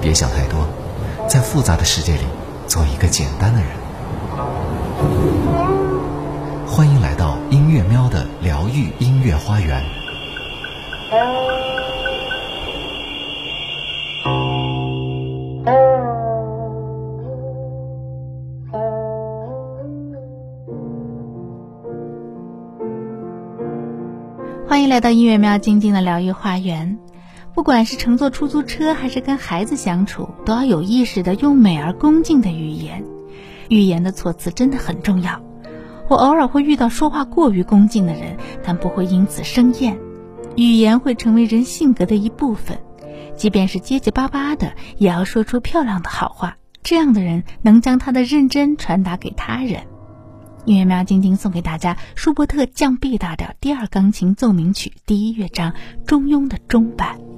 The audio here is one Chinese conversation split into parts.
别想太多，在复杂的世界里做一个简单的人。欢迎来到音乐喵的疗愈音乐花园。来到音乐喵静静的疗愈花园。不管是乘坐出租车，还是跟孩子相处，都要有意识的用美而恭敬的语言。语言的措辞真的很重要。我偶尔会遇到说话过于恭敬的人，但不会因此生厌。语言会成为人性格的一部分，即便是结结巴巴的，也要说出漂亮的好话。这样的人能将他的认真传达给他人。音乐喵晶晶送给大家舒伯特降 B 大调第二钢琴奏鸣曲第一乐章中庸的中版。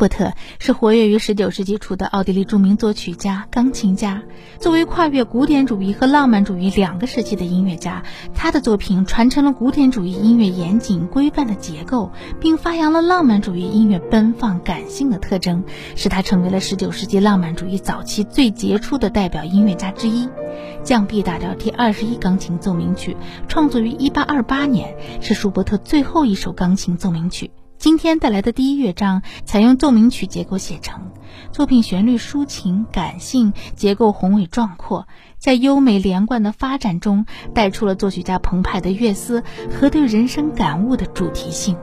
伯特是活跃于19世纪初的奥地利著名作曲家、钢琴家。作为跨越古典主义和浪漫主义两个时期的音乐家，他的作品传承了古典主义音乐严谨规范的结构，并发扬了浪漫主义音乐奔放感性的特征，使他成为了19世纪浪漫主义早期最杰出的代表音乐家之一。降 B 大调第二十一钢琴奏鸣曲创作于1828年，是舒伯特最后一首钢琴奏鸣曲。今天带来的第一乐章采用奏鸣曲结构写成，作品旋律抒情感性，结构宏伟壮阔，在优美连贯的发展中带出了作曲家澎湃的乐思和对人生感悟的主题性。